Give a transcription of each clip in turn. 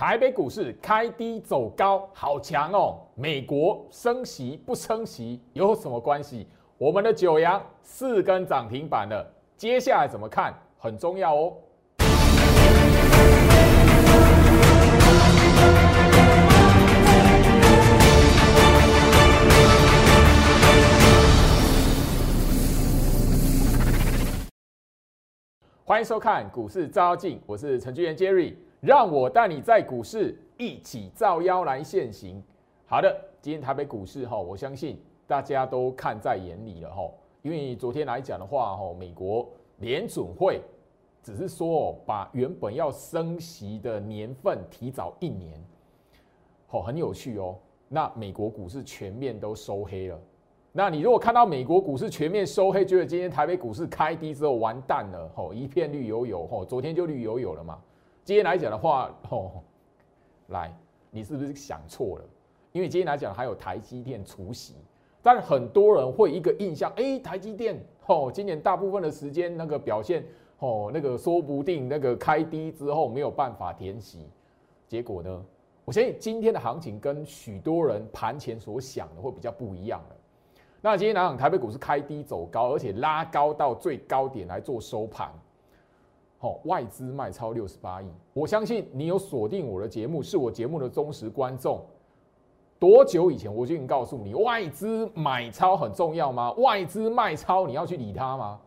台北股市开低走高，好强哦！美国升息不升息有什么关系？我们的九阳四根涨停板了，接下来怎么看很重要哦。欢迎收看股市照妖镜，我是程序员 Jerry。让我带你在股市一起造妖来现行。好的，今天台北股市哈，我相信大家都看在眼里了哈。因为昨天来讲的话哈，美国联准会只是说把原本要升息的年份提早一年，好，很有趣哦。那美国股市全面都收黑了。那你如果看到美国股市全面收黑，觉得今天台北股市开低之后完蛋了，吼，一片绿油油，吼，昨天就绿油油了嘛。今天来讲的话，哦，来，你是不是想错了？因为今天来讲还有台积电除息，但很多人会一个印象，哎，台积电，哦，今年大部分的时间那个表现，哦，那个说不定那个开低之后没有办法填息，结果呢，我相信今天的行情跟许多人盘前所想的会比较不一样了。那今天来讲，台北股市开低走高，而且拉高到最高点来做收盘。好，外资卖超六十八亿，我相信你有锁定我的节目，是我节目的忠实观众。多久以前我就已经告诉你，外资买超很重要吗？外资卖超你要去理它吗？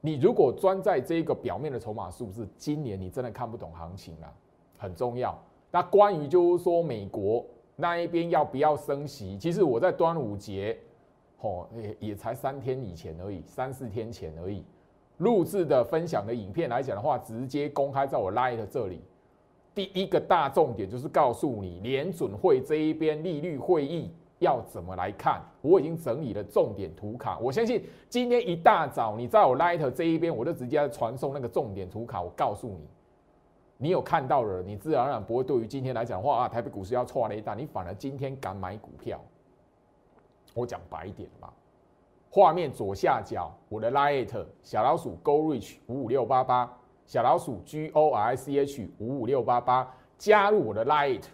你如果钻在这个表面的筹码数字，今年你真的看不懂行情啊，很重要。那关于就是说美国那一边要不要升息，其实我在端午节，哦，也也才三天以前而已，三四天前而已。录制的分享的影片来讲的话，直接公开在我 Light 这里。第一个大重点就是告诉你，联准会这一边利率会议要怎么来看。我已经整理了重点图卡，我相信今天一大早你在我 Light 这一边，我就直接传送那个重点图卡。我告诉你，你有看到了，你自然而然不会对于今天来讲的话啊，台北股市要错了一大，你反而今天敢买股票。我讲白一点嘛。画面左下角，我的 Lite 小老鼠 Go Reach 五五六八八，小老鼠 G O R C H 五五六八八，加入我的 Lite，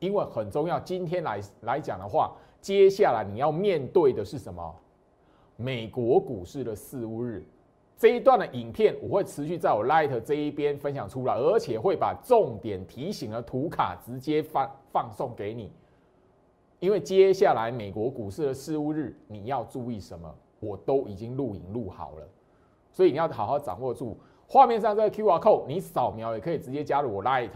因为很重要。今天来来讲的话，接下来你要面对的是什么？美国股市的四五日这一段的影片，我会持续在我 Light 这一边分享出来，而且会把重点提醒的图卡直接放放送给你。因为接下来美国股市的事务日，你要注意什么？我都已经录影录好了，所以你要好好掌握住画面上这个 Q R code，你扫描也可以直接加入我 Light，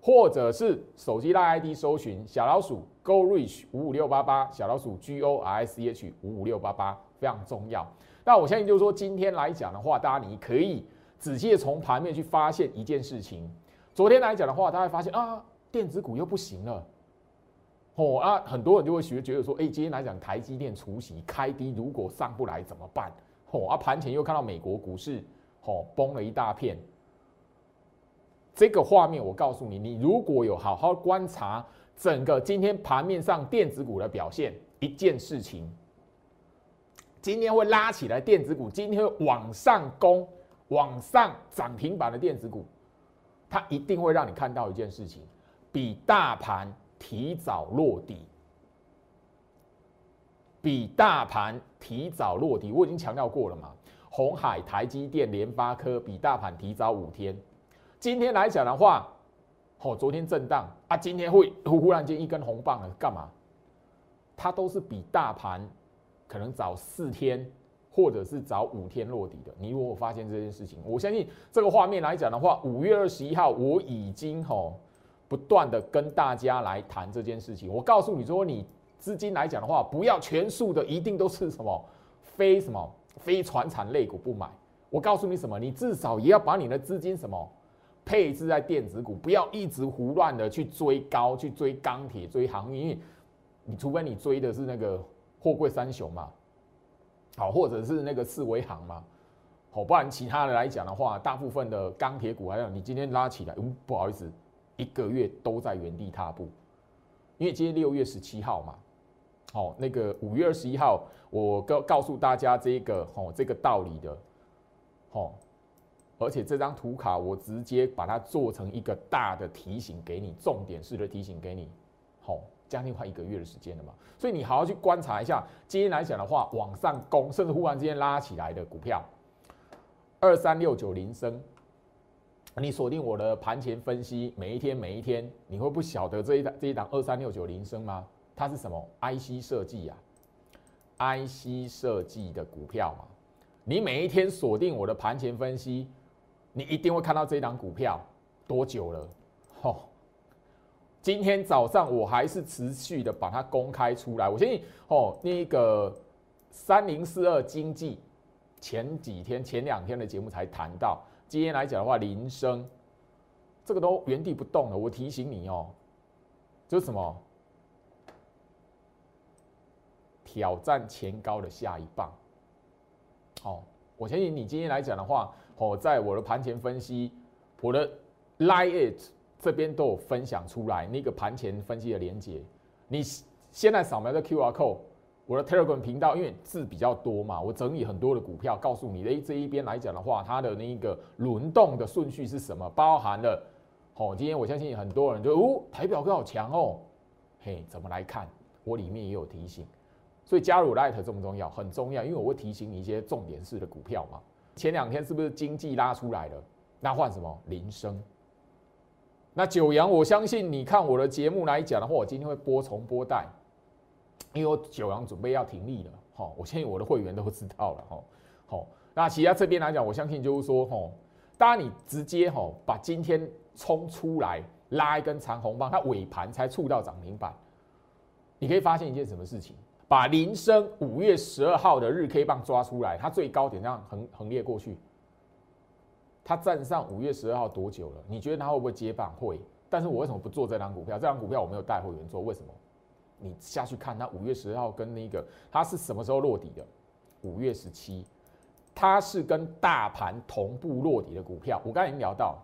或者是手机拉 ID 搜寻小老鼠 Go Reach 五五六八八，小老鼠 G O R C H 五五六八八非常重要。那我相信就是说今天来讲的话，大家你可以仔细的从盘面去发现一件事情。昨天来讲的话，大家发现啊，电子股又不行了。哦啊，很多人就会学觉得说，哎，今天来讲台积电除息开低，如果上不来怎么办？哦啊，盘前又看到美国股市哦崩了一大片。这个画面我告诉你，你如果有好好观察整个今天盘面上电子股的表现，一件事情，今天会拉起来电子股，今天会往上攻、往上涨停板的电子股，它一定会让你看到一件事情，比大盘。提早落地，比大盘提早落地，我已经强调过了嘛。红海、台积电、联发科比大盘提早五天。今天来讲的话，哦，昨天震荡啊，今天会忽忽然间一根红棒了，干嘛？它都是比大盘可能早四天，或者是早五天落地的。你如果发现这件事情，我相信这个画面来讲的话，五月二十一号我已经吼。不断的跟大家来谈这件事情，我告诉你说，你资金来讲的话，不要全数的一定都是什么非什么非传产类股不买。我告诉你什么，你至少也要把你的资金什么配置在电子股，不要一直胡乱的去追高，去追钢铁，追航运。你除非你追的是那个货柜三雄嘛，好，或者是那个四维行嘛，好，不然其他的来讲的话，大部分的钢铁股还有你今天拉起来，嗯，不好意思。一个月都在原地踏步，因为今天六月十七号嘛，好，那个五月二十一号，我告告诉大家这个，哦，这个道理的，哦，而且这张图卡我直接把它做成一个大的提醒给你，重点式的提醒给你，好，将近快一个月的时间了嘛，所以你好好去观察一下，今天来讲的话，往上攻，甚至忽然之间拉起来的股票，二三六九零升。你锁定我的盘前分析，每一天每一天，你会不晓得这一档这一档二三六九铃声吗？它是什么？IC 设计啊，IC 设计的股票嘛。你每一天锁定我的盘前分析，你一定会看到这一档股票多久了？哦，今天早上我还是持续的把它公开出来。我相信哦，那个三零四二经济前几天前两天的节目才谈到。今天来讲的话，铃声这个都原地不动了。我提醒你哦，就是什么挑战前高的下一棒。好，我相信你今天来讲的话，哦，在我的盘前分析，我的 Lie It 这边都有分享出来那个盘前分析的连接。你现在扫描这 QR code。我的 Telegram 频道，因为字比较多嘛，我整理很多的股票，告诉你，诶，这一边来讲的话，它的那个轮动的顺序是什么？包含了，哦，今天我相信很多人就，哦，台表哥好强哦，嘿，怎么来看？我里面也有提醒，所以加入 Light 重不重要？很重要，因为我会提醒你一些重点式的股票嘛。前两天是不是经济拉出来了？那换什么？铃声。那九阳，我相信你看我的节目来讲的话，我今天会播重播带。因为九阳准备要停利了，哈，我相信我的会员都知道了，哈，好，那其他这边来讲，我相信就是说，哈，当然你直接哈把今天冲出来拉一根长红棒，它尾盘才触到涨停板，你可以发现一件什么事情？把铃声五月十二号的日 K 棒抓出来，它最高点这样横横列过去，它站上五月十二号多久了？你觉得它会不会接棒？会，但是我为什么不做这张股票？这张股票我没有带会员做，为什么？你下去看，它五月十号跟那个它是什么时候落底的？五月十七，它是跟大盘同步落底的股票。我刚才已经聊到，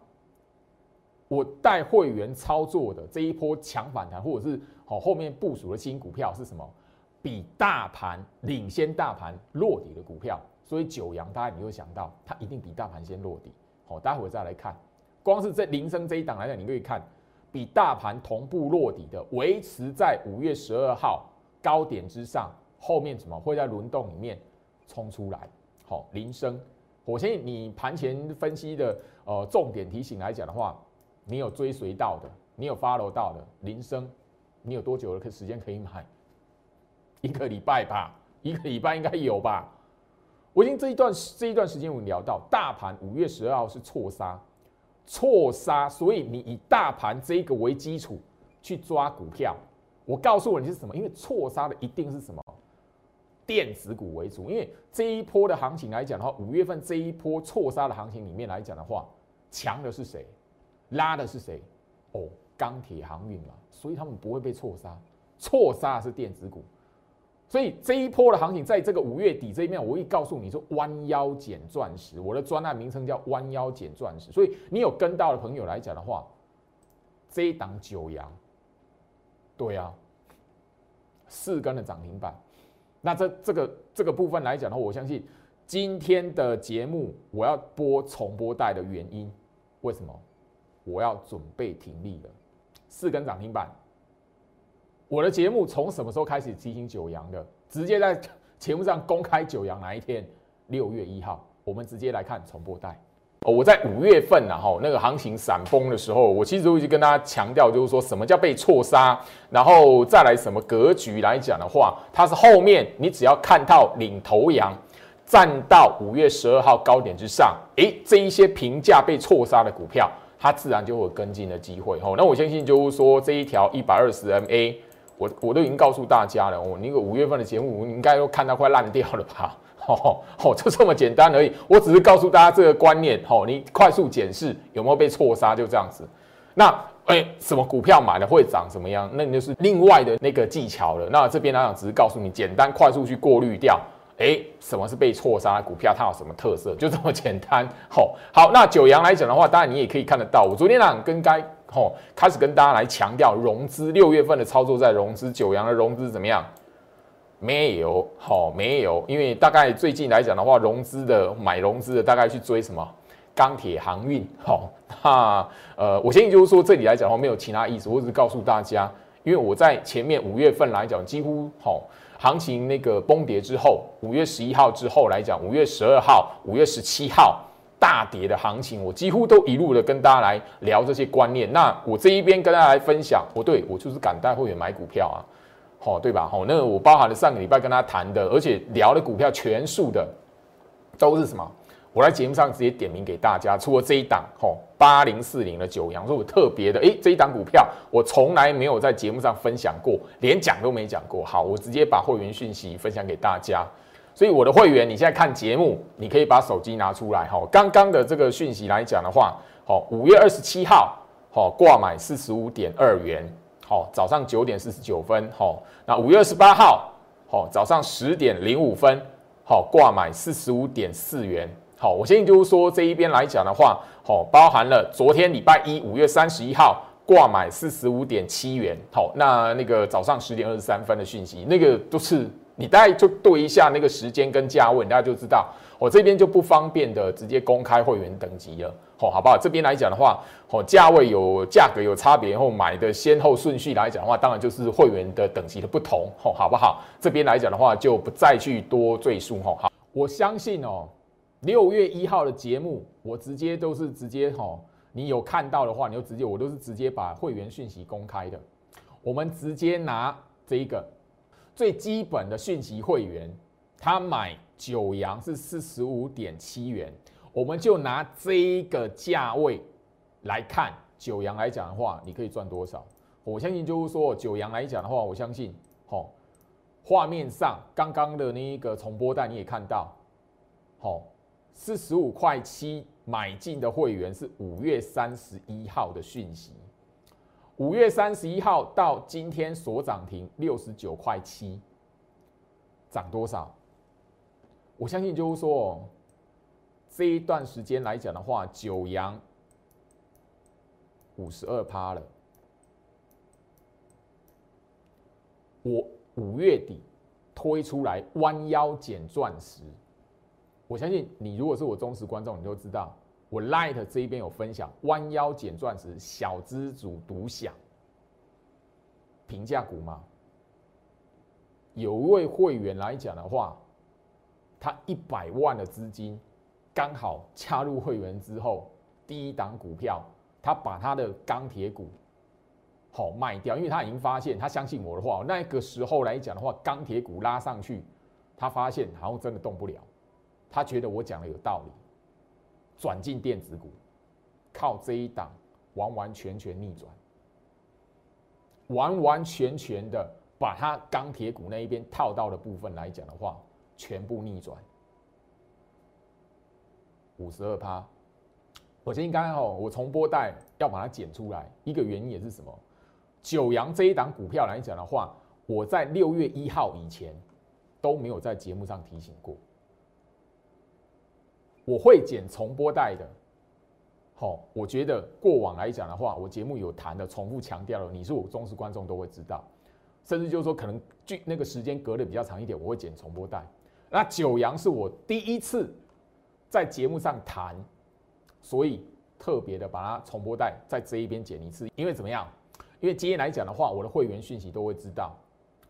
我带会员操作的这一波强反弹，或者是好后面部署的新股票是什么？比大盘领先大盘落底的股票。所以九阳，大家你会想到，它一定比大盘先落底。好，待会再来看，光是这铃声这一档来讲，你可以看。比大盘同步落底的，维持在五月十二号高点之上，后面怎么会在轮动里面冲出来？好，铃声，我相信你盘前分析的呃重点提醒来讲的话，你有追随到的，你有 follow 到的铃声，你有多久的时间可以买？一个礼拜吧，一个礼拜应该有吧？我已经这一段这一段时间我们聊到，大盘五月十二号是错杀。错杀，所以你以大盘这个为基础去抓股票，我告诉你是什么？因为错杀的一定是什么电子股为主，因为这一波的行情来讲的话，五月份这一波错杀的行情里面来讲的话，强的是谁？拉的是谁？哦，钢铁航运嘛，所以他们不会被错杀，错杀是电子股。所以这一波的行情，在这个五月底这一面，我会告诉你说，弯腰捡钻石。我的专案名称叫弯腰捡钻石。所以你有跟到的朋友来讲的话，这一档九阳，对啊，四根的涨停板。那这这个这个部分来讲的话，我相信今天的节目我要播重播带的原因，为什么？我要准备停利了，四根涨停板。我的节目从什么时候开始提醒九阳的？直接在 节目上公开九阳哪一天？六月一号，我们直接来看重播带。哦，我在五月份呢，哈，那个行情闪崩的时候，我其实都已经跟大家强调，就是说什么叫被错杀，然后再来什么格局来讲的话，它是后面你只要看到领头羊站到五月十二号高点之上，诶，这一些评价被错杀的股票，它自然就会有跟进的机会。吼，那我相信就是说这一条一百二十 MA。我我都已经告诉大家了，我那个五月份的节目，你应该都看到快烂掉了吧？哦哦，就这么简单而已。我只是告诉大家这个观念，哦，你快速检视有没有被错杀，就这样子。那哎，什么股票买了会涨怎么样？那你就是另外的那个技巧了。那这边来讲，只是告诉你简单快速去过滤掉，哎，什么是被错杀股票，它有什么特色，就这么简单。好，好，那九阳来讲的话，当然你也可以看得到，我昨天呢跟该。吼，开始跟大家来强调融资，六月份的操作在融资，九阳的融资怎么样？没有，好，没有，因为大概最近来讲的话，融资的买融资的大概去追什么？钢铁航运，好，那呃，我相信就是说这里来讲的话没有其他意思，我只是告诉大家，因为我在前面五月份来讲，几乎好行情那个崩跌之后，五月十一号之后来讲，五月十二号、五月十七号大跌的行情，我几乎都一路的跟大家来聊这些观念。那我这一边跟大家来分享，不对我就是敢带会员买股票啊，好对吧？好，那我包含了上个礼拜跟他谈的，而且聊的股票全数的都是什么？我在节目上直接点名给大家，除了这一档吼八零四零的九阳，说我特别的，诶，这一档股票我从来没有在节目上分享过，连讲都没讲过。好，我直接把会员讯息分享给大家。所以我的会员，你现在看节目，你可以把手机拿出来哈。刚刚的这个讯息来讲的话，好，五月二十七号，好挂买四十五点二元，好早上九点四十九分，好，那五月二十八号，好早上十点零五分，好挂买四十五点四元。好，我相信就是说这一边来讲的话，好，包含了昨天礼拜一五月三十一号挂买四十五点七元，好，那那个早上十点二十三分的讯息，那个都是你大概就对一下那个时间跟价位，大家就知道，我这边就不方便的直接公开会员等级了，好，好不好？这边来讲的话，好，价位有价格有差别，然后买的先后顺序来讲的话，当然就是会员的等级的不同，好，好不好？这边来讲的话，就不再去多赘述，哈，好，我相信哦。六月一号的节目，我直接都是直接哈，你有看到的话，你就直接我都是直接把会员讯息公开的。我们直接拿这一个最基本的讯息会员，他买九阳是四十五点七元，我们就拿这一个价位来看九阳来讲的话，你可以赚多少？我相信就是说九阳来讲的话，我相信哦，画面上刚刚的那一个重播带你也看到，好。四十五块七买进的会员是五月三十一号的讯息，五月三十一号到今天所涨停六十九块七，涨多少？我相信就是说，这一段时间来讲的话，九阳五十二趴了。我五月底推出来弯腰捡钻石。我相信你，如果是我忠实观众，你就知道我 Light 这一边有分享弯腰捡钻石，小资主独享平价股吗？有一位会员来讲的话，他一百万的资金刚好加入会员之后，第一档股票他把他的钢铁股好卖掉，因为他已经发现，他相信我的话，那个时候来讲的话，钢铁股拉上去，他发现好像真的动不了。他觉得我讲的有道理，转进电子股，靠这一档完完全全逆转，完完全全的把他钢铁股那一边套到的部分来讲的话，全部逆转，五十二趴。我先应该哦，我重播带要把它剪出来，一个原因也是什么？九阳这一档股票来讲的话，我在六月一号以前都没有在节目上提醒过。我会剪重播带的，好，我觉得过往来讲的话，我节目有谈的，重复强调了，你是我忠实观众都会知道，甚至就是说可能距那个时间隔的比较长一点，我会剪重播带。那九阳是我第一次在节目上谈，所以特别的把它重播带在这一边剪一次，因为怎么样？因为今天来讲的话，我的会员讯息都会知道，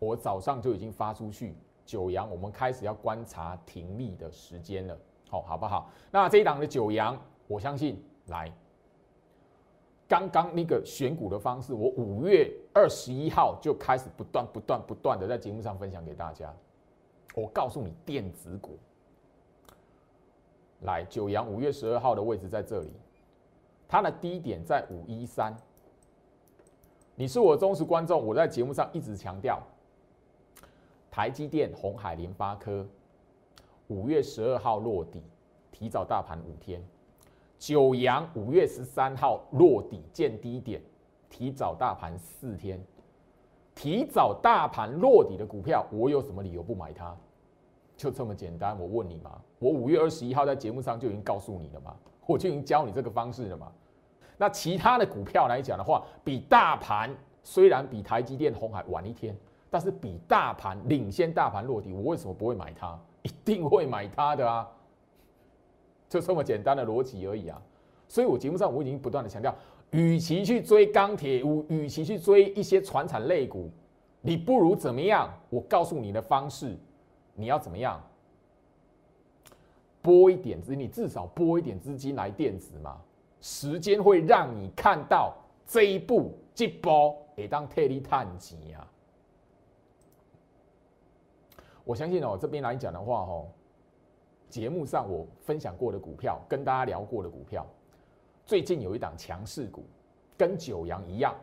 我早上就已经发出去，九阳我们开始要观察停利的时间了。好，好不好？那这一档的九阳，我相信来，刚刚那个选股的方式，我五月二十一号就开始不断、不断、不断的在节目上分享给大家。我告诉你，电子股，来九阳五月十二号的位置在这里，它的低点在五一三。你是我忠实观众，我在节目上一直强调，台积电、红海、联发科。五月十二号落底，提早大盘五天；九阳五月十三号落底见低点，提早大盘四天。提早大盘落底的股票，我有什么理由不买它？就这么简单。我问你嘛，我五月二十一号在节目上就已经告诉你了嘛，我就已经教你这个方式了嘛。那其他的股票来讲的话，比大盘虽然比台积电、红海晚一天，但是比大盘领先大盘落底，我为什么不会买它？一定会买它的啊！就这么简单的逻辑而已啊。所以我节目上我已经不断的强调，与其去追钢铁，与与其去追一些船产类股，你不如怎么样？我告诉你的方式，你要怎么样？拨一点资，你至少拨一点资金来电子嘛。时间会让你看到这一步这波也当特利探级啊。我相信哦，这边来讲的话哦，节目上我分享过的股票，跟大家聊过的股票，最近有一档强势股，跟九阳一样，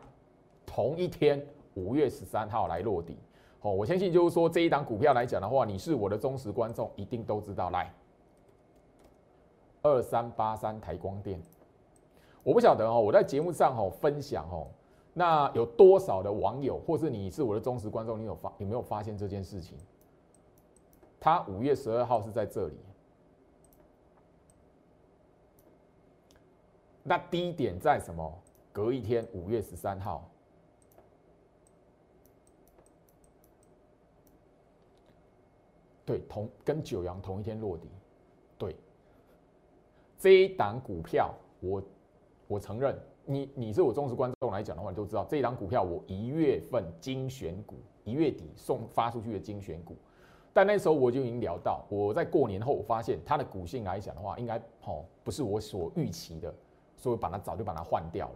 同一天五月十三号来落地。哦，我相信就是说这一档股票来讲的话，你是我的忠实观众，一定都知道。来，二三八三台光电，我不晓得哦，我在节目上哦分享哦，那有多少的网友，或是你是我的忠实观众，你有发有没有发现这件事情？它五月十二号是在这里，那低点在什么？隔一天五月十三号，对，同跟九阳同一天落地，对，这一档股票，我我承认，你你是我忠实观众来讲的话，你都知道这一档股票，我一月份精选股，一月底送发出去的精选股。但那时候我就已经聊到，我在过年后我发现它的股性来讲的话，应该哦不是我所预期的，所以把它早就把它换掉了。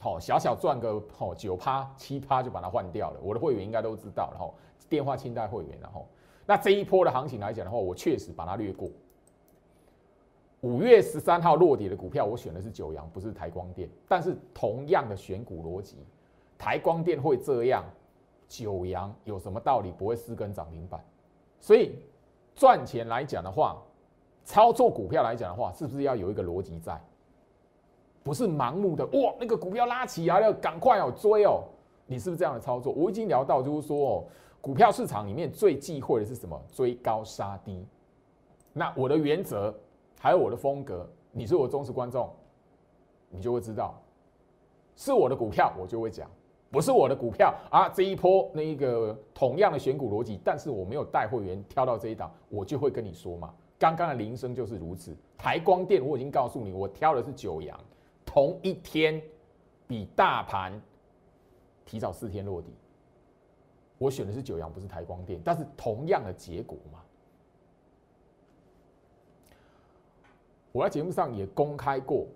好，小小赚个哦九趴七趴就把它换掉了。我的会员应该都知道，然后电话清代会员，然后那这一波的行情来讲的话，我确实把它略过。五月十三号落底的股票，我选的是九阳，不是台光电。但是同样的选股逻辑，台光电会这样。九阳有什么道理不会四根涨停板？所以赚钱来讲的话，操作股票来讲的话，是不是要有一个逻辑在？不是盲目的哇，那个股票拉起来了，赶快哦追哦！你是不是这样的操作？我已经聊到，就是说哦，股票市场里面最忌讳的是什么？追高杀低。那我的原则还有我的风格，你是我忠实观众，你就会知道，是我的股票，我就会讲。不是我的股票啊！这一波那一个同样的选股逻辑，但是我没有带会员挑到这一档，我就会跟你说嘛。刚刚的铃声就是如此。台光电我已经告诉你，我挑的是九阳，同一天比大盘提早四天落地。我选的是九阳，不是台光电，但是同样的结果嘛。我在节目上也公开过。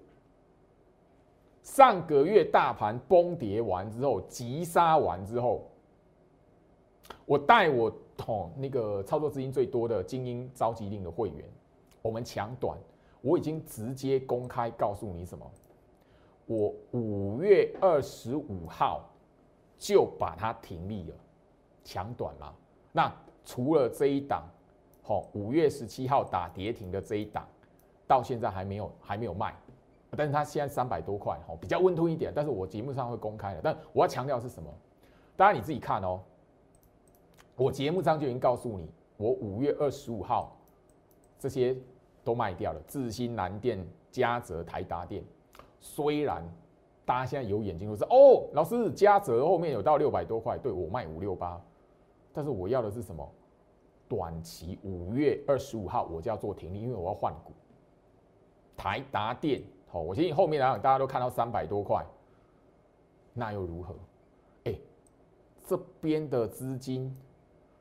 上个月大盘崩跌完之后，急杀完之后，我带我哦那个操作资金最多的精英召集令的会员，我们抢短，我已经直接公开告诉你什么，我五月二十五号就把它停利了，抢短嘛。那除了这一档，好，五月十七号打跌停的这一档，到现在还没有还没有卖。但是它现在三百多块，哦，比较温吞一点。但是我节目上会公开的。但我要强调是什么？大家你自己看哦。我节目上就已经告诉你，我五月二十五号这些都卖掉了。智新、南电、嘉泽、台达电，虽然大家现在有眼睛都是哦，老师嘉泽后面有到六百多块，对我卖五六八。但是我要的是什么？短期五月二十五号我就要做停利，因为我要换股。台达电。好，我相信后面来讲，大家都看到三百多块，那又如何？哎，这边的资金，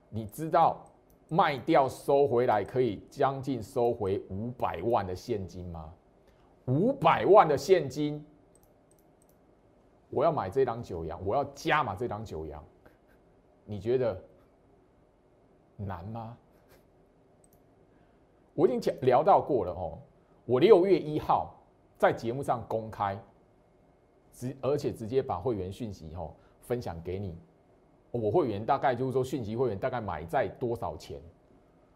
你知道卖掉收回来可以将近收回五百万的现金吗？五百万的现金，我要买这档九阳，我要加码这档九阳，你觉得难吗？我已经讲聊到过了哦，我六月一号。在节目上公开，直而且直接把会员讯息后分享给你。我会员大概就是说，讯息会员大概买在多少钱？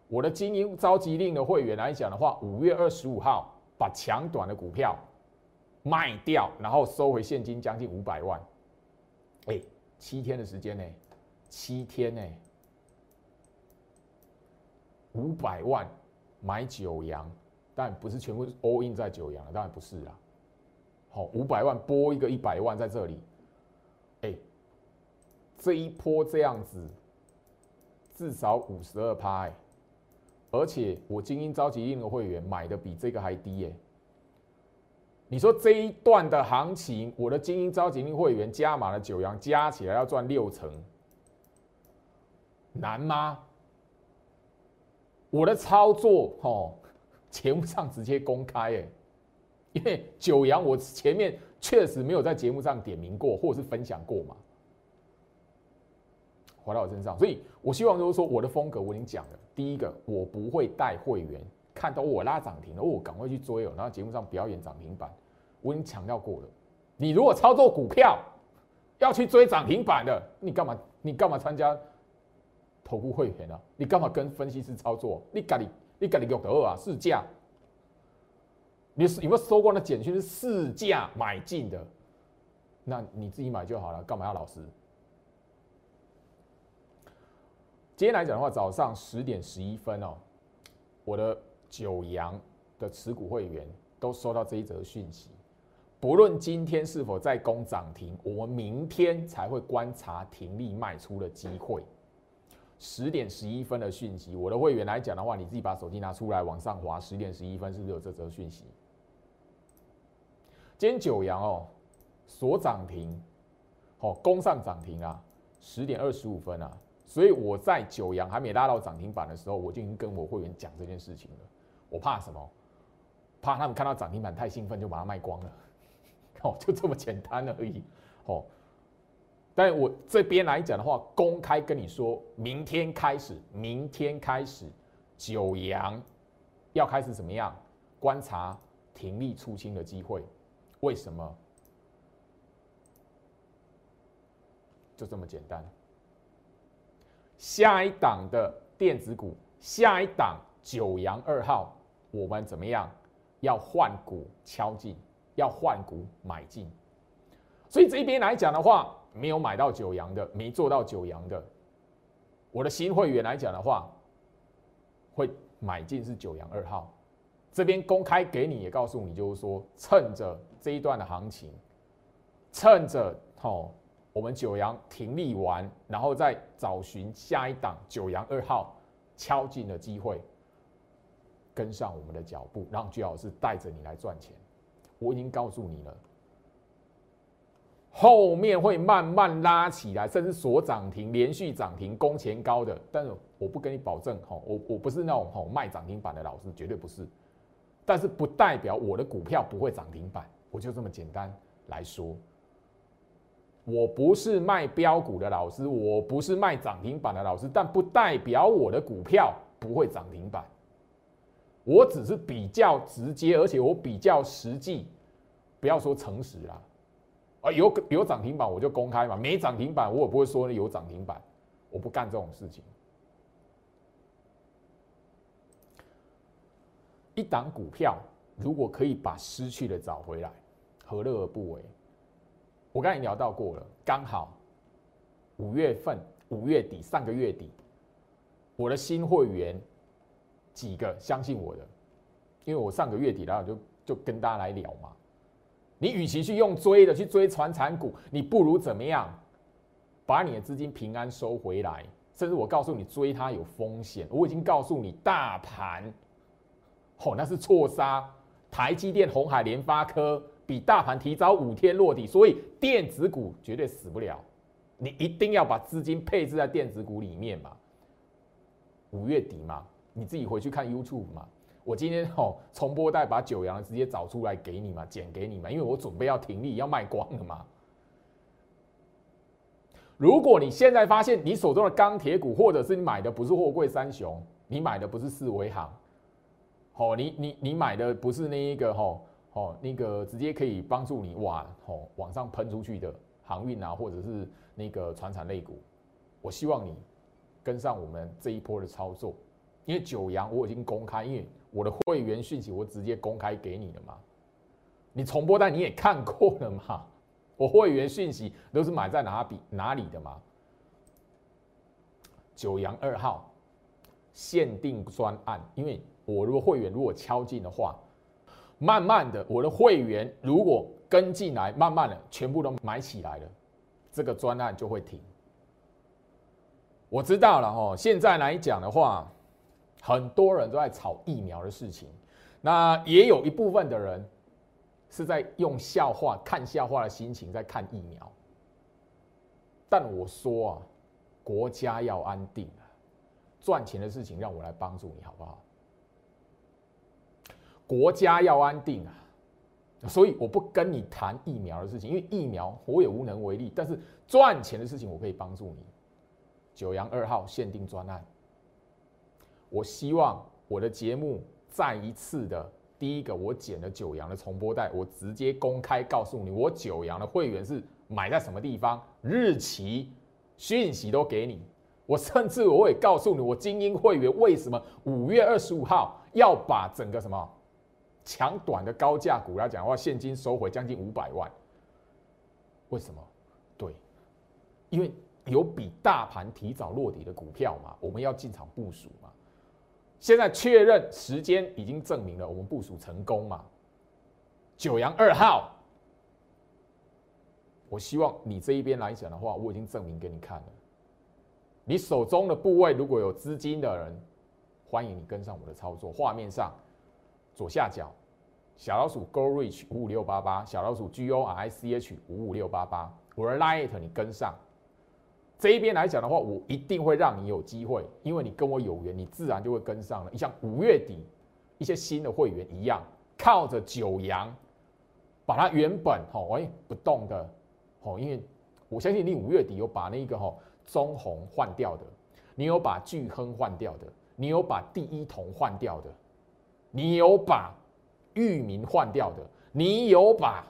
我的精英召集令的会员来讲的话，五月二十五号把强短的股票卖掉，然后收回现金将近五百万。哎，七天的时间呢？七天呢？五百万买九阳。但不是全部 all in 在九阳了，当然不是啦。好，五百万拨一个一百万在这里，哎，这一波这样子，至少五十二趴，而且我精英召集令的会员买的比这个还低耶。你说这一段的行情，我的精英召集令会员加码了九阳，加起来要赚六成，难吗？我的操作，哦，节目上直接公开，哎，因为九阳我前面确实没有在节目上点名过，或者是分享过嘛，回到我身上，所以我希望就是说我的风格我已经讲了，第一个我不会带会员。看到我拉涨停了，我赶快去追哦。然后节目上表演涨停板，我已经强调过了。你如果操作股票要去追涨停板的，你干嘛？你干嘛参加投顾会员呢？你干嘛跟分析师操作？你赶你你赶你有得啊？市价，你有没有收过那简讯？是市价买进的，那你自己买就好了，干嘛要老师？今天来讲的话，早上十点十一分哦，我的。九阳的持股会员都收到这一则讯息，不论今天是否在攻涨停，我们明天才会观察停利卖出的机会。十点十一分的讯息，我的会员来讲的话，你自己把手机拿出来往上滑，十点十一分是不是有这则讯息？今天九阳哦，锁涨停，哦，攻上涨停啊，十点二十五分啊，所以我在九阳还没拉到涨停板的时候，我就已经跟我会员讲这件事情了。我怕什么？怕他们看到涨停板太兴奋就把它卖光了，哦，就这么简单而已，哦。但我这边来讲的话，公开跟你说，明天开始，明天开始，九阳要开始怎么样？观察停利出清的机会，为什么？就这么简单。下一档的电子股，下一档九阳二号。我们怎么样？要换股敲进，要换股买进。所以这一边来讲的话，没有买到九阳的，没做到九阳的，我的新会员来讲的话，会买进是九阳二号。这边公开给你，也告诉你，就是说，趁着这一段的行情，趁着哦，我们九阳停利完，然后再找寻下一档九阳二号敲进的机会。跟上我们的脚步，让居老师带着你来赚钱。我已经告诉你了，后面会慢慢拉起来，甚至锁涨停、连续涨停、攻前高的。但是我不跟你保证，哈，我我不是那种哈卖涨停板的老师，绝对不是。但是不代表我的股票不会涨停板，我就这么简单来说。我不是卖标股的老师，我不是卖涨停板的老师，但不代表我的股票不会涨停板。我只是比较直接，而且我比较实际，不要说诚实啦，啊，有有涨停板我就公开嘛，没涨停板我也不会说有涨停板，我不干这种事情。一档股票如果可以把失去的找回来，何乐而不为？我刚才聊到过了，刚好五月份五月底上个月底，我的新会员。几个相信我的，因为我上个月底然后就就跟大家来聊嘛。你与其去用追的去追传产股，你不如怎么样，把你的资金平安收回来。甚至我告诉你追它有风险，我已经告诉你大盘，哦那是错杀，台积电、红海、联发科比大盘提早五天落地，所以电子股绝对死不了。你一定要把资金配置在电子股里面嘛。五月底嘛。你自己回去看 YouTube 嘛，我今天哦重播带把九阳直接找出来给你嘛，剪给你嘛，因为我准备要停利要卖光了嘛。如果你现在发现你手中的钢铁股，或者是你买的不是货柜三雄，你买的不是四维行，哦，你你你买的不是那一个吼哦那个直接可以帮助你哇哦往上喷出去的航运啊，或者是那个船产类股，我希望你跟上我们这一波的操作。因为九阳我已经公开，因为我的会员讯息我直接公开给你了嘛，你重播单你也看过了嘛，我会员讯息都是买在哪笔哪里的嘛。九阳二号限定专案，因为我如果会员如果敲进的话，慢慢的我的会员如果跟进来，慢慢的全部都买起来了，这个专案就会停。我知道了哦，现在来讲的话。很多人都在炒疫苗的事情，那也有一部分的人是在用笑话、看笑话的心情在看疫苗。但我说啊，国家要安定啊，赚钱的事情让我来帮助你好不好？国家要安定啊，所以我不跟你谈疫苗的事情，因为疫苗我也无能为力。但是赚钱的事情我可以帮助你。九阳二号限定专案，我希望我的节目再一次的，第一个我剪了九阳的重播带，我直接公开告诉你，我九阳的会员是买在什么地方，日期、讯息都给你。我甚至我也告诉你，我精英会员为什么五月二十五号要把整个什么。抢短的高价股来讲的话，现金收回将近五百万。为什么？对，因为有比大盘提早落底的股票嘛，我们要进场部署嘛。现在确认时间已经证明了我们部署成功嘛。九阳二号，我希望你这一边来讲的话，我已经证明给你看了。你手中的部位如果有资金的人，欢迎你跟上我的操作。画面上左下角。小老鼠 Go Reach 五五六八八，小老鼠 G O R I C H 五五六八八，我的 Light 你跟上。这一边来讲的话，我一定会让你有机会，因为你跟我有缘，你自然就会跟上了。你像五月底一些新的会员一样，靠着九阳，把它原本吼哎不动的吼，因为我相信你五月底有把那个吼中红换掉的，你有把巨亨换掉的，你有把第一铜换掉的，你有把。域名换掉的，你有把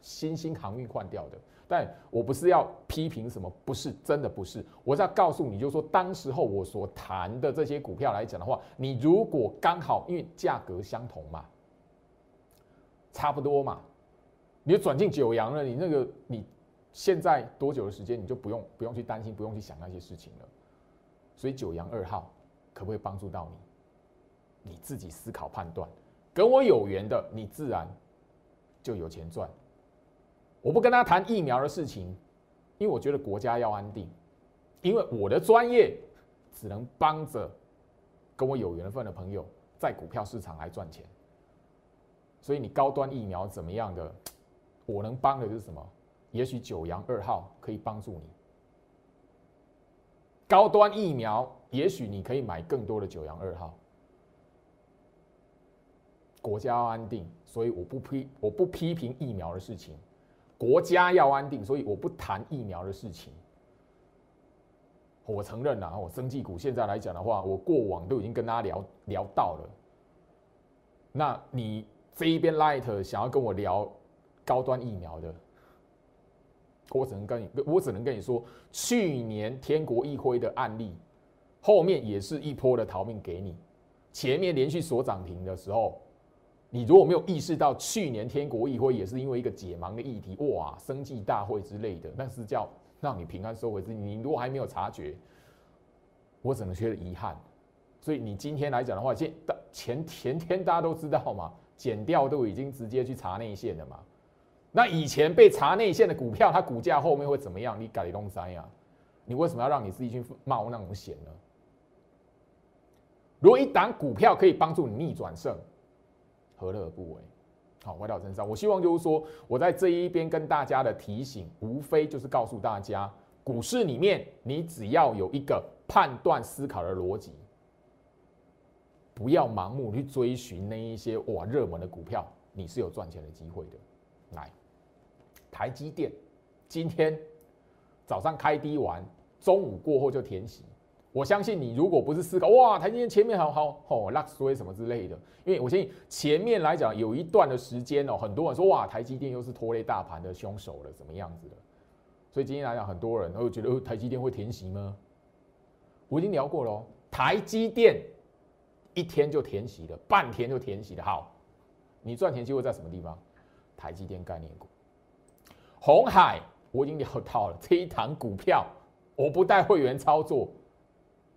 新兴航运换掉的，但我不是要批评什么，不是真的不是，我是要告诉你，就是说当时候我所谈的这些股票来讲的话，你如果刚好因为价格相同嘛，差不多嘛，你就转进九阳了，你那个你现在多久的时间，你就不用不用去担心，不用去想那些事情了，所以九阳二号可不可以帮助到你？你自己思考判断。跟我有缘的，你自然就有钱赚。我不跟他谈疫苗的事情，因为我觉得国家要安定，因为我的专业只能帮着跟我有缘分的朋友在股票市场来赚钱。所以你高端疫苗怎么样的，我能帮的是什么？也许九阳二号可以帮助你。高端疫苗，也许你可以买更多的九阳二号。国家要安定，所以我不批我不批评疫苗的事情。国家要安定，所以我不谈疫苗的事情。我承认了，我生技股现在来讲的话，我过往都已经跟大家聊聊到了。那你这一边 light 想要跟我聊高端疫苗的，我只能跟你，我只能跟你说，去年天国一辉的案例，后面也是一波的逃命给你，前面连续锁涨停的时候。你如果没有意识到，去年天国议会也是因为一个解盲的议题，哇，生计大会之类的，那是叫让你平安收回资金。你如果还没有察觉，我只能觉得遗憾。所以你今天来讲的话，现前前天大家都知道嘛，减掉都已经直接去查内线了嘛。那以前被查内线的股票，它股价后面会怎么样？你改东山呀？你为什么要让你自己去冒那种险呢？如果一档股票可以帮助你逆转胜，何乐而不为？好，回到身上，我希望就是说，我在这一边跟大家的提醒，无非就是告诉大家，股市里面你只要有一个判断思考的逻辑，不要盲目去追寻那一些哇热门的股票，你是有赚钱的机会的。来，台积电今天早上开低完，中午过后就填息。我相信你，如果不是思考哇，台积电前面好好哦，拉衰什么之类的，因为我相信前面来讲有一段的时间哦，很多人说哇，台积电又是拖累大盘的凶手了，怎么样子的？所以今天来讲，很多人都觉得台积电会填息吗？我已经聊过了，台积电一天就填息了，半天就填息了。好，你赚钱机会在什么地方？台积电概念股，红海我已经聊到了这一堂股票，我不带会员操作。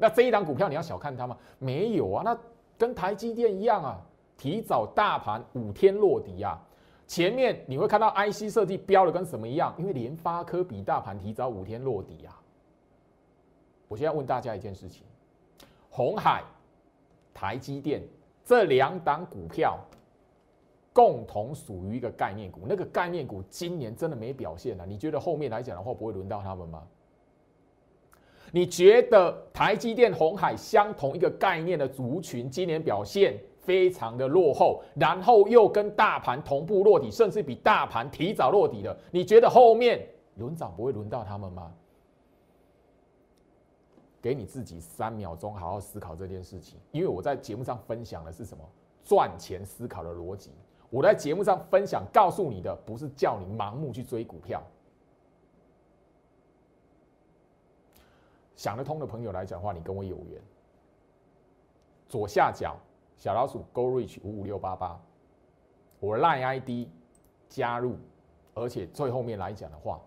那这一档股票你要小看它吗？没有啊，那跟台积电一样啊，提早大盘五天落底啊。前面你会看到 IC 设计标的跟什么一样？因为联发科比大盘提早五天落底啊。我现在问大家一件事情：红海台积电这两档股票共同属于一个概念股，那个概念股今年真的没表现了。你觉得后面来讲的话，不会轮到他们吗？你觉得台积电、红海相同一个概念的族群，今年表现非常的落后，然后又跟大盘同步落底，甚至比大盘提早落底的，你觉得后面轮涨不会轮到他们吗？给你自己三秒钟，好好思考这件事情。因为我在节目上分享的是什么赚钱思考的逻辑。我在节目上分享，告诉你的不是叫你盲目去追股票。想得通的朋友来讲的话，你跟我有缘。左下角小老鼠 Go Reach 五五六八八，我 Line ID 加入，而且最后面来讲的话，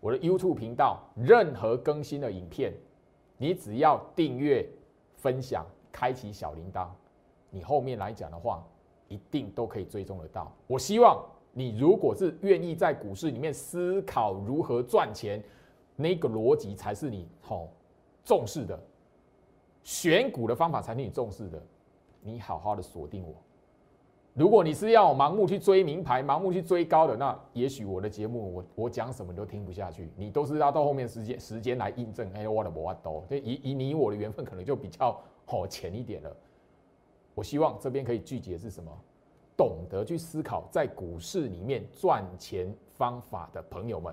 我的 YouTube 频道任何更新的影片。你只要订阅、分享、开启小铃铛，你后面来讲的话，一定都可以追踪得到。我希望你如果是愿意在股市里面思考如何赚钱，那个逻辑才是你好重视的，选股的方法才是你重视的。你好好的锁定我。如果你是要盲目去追名牌、盲目去追高的，那也许我的节目我我讲什么你都听不下去。你都是要到后面时间时间来印证。哎，我的我都，就以以你我的缘分可能就比较好浅一点了。我希望这边可以聚集的是什么？懂得去思考在股市里面赚钱方法的朋友们，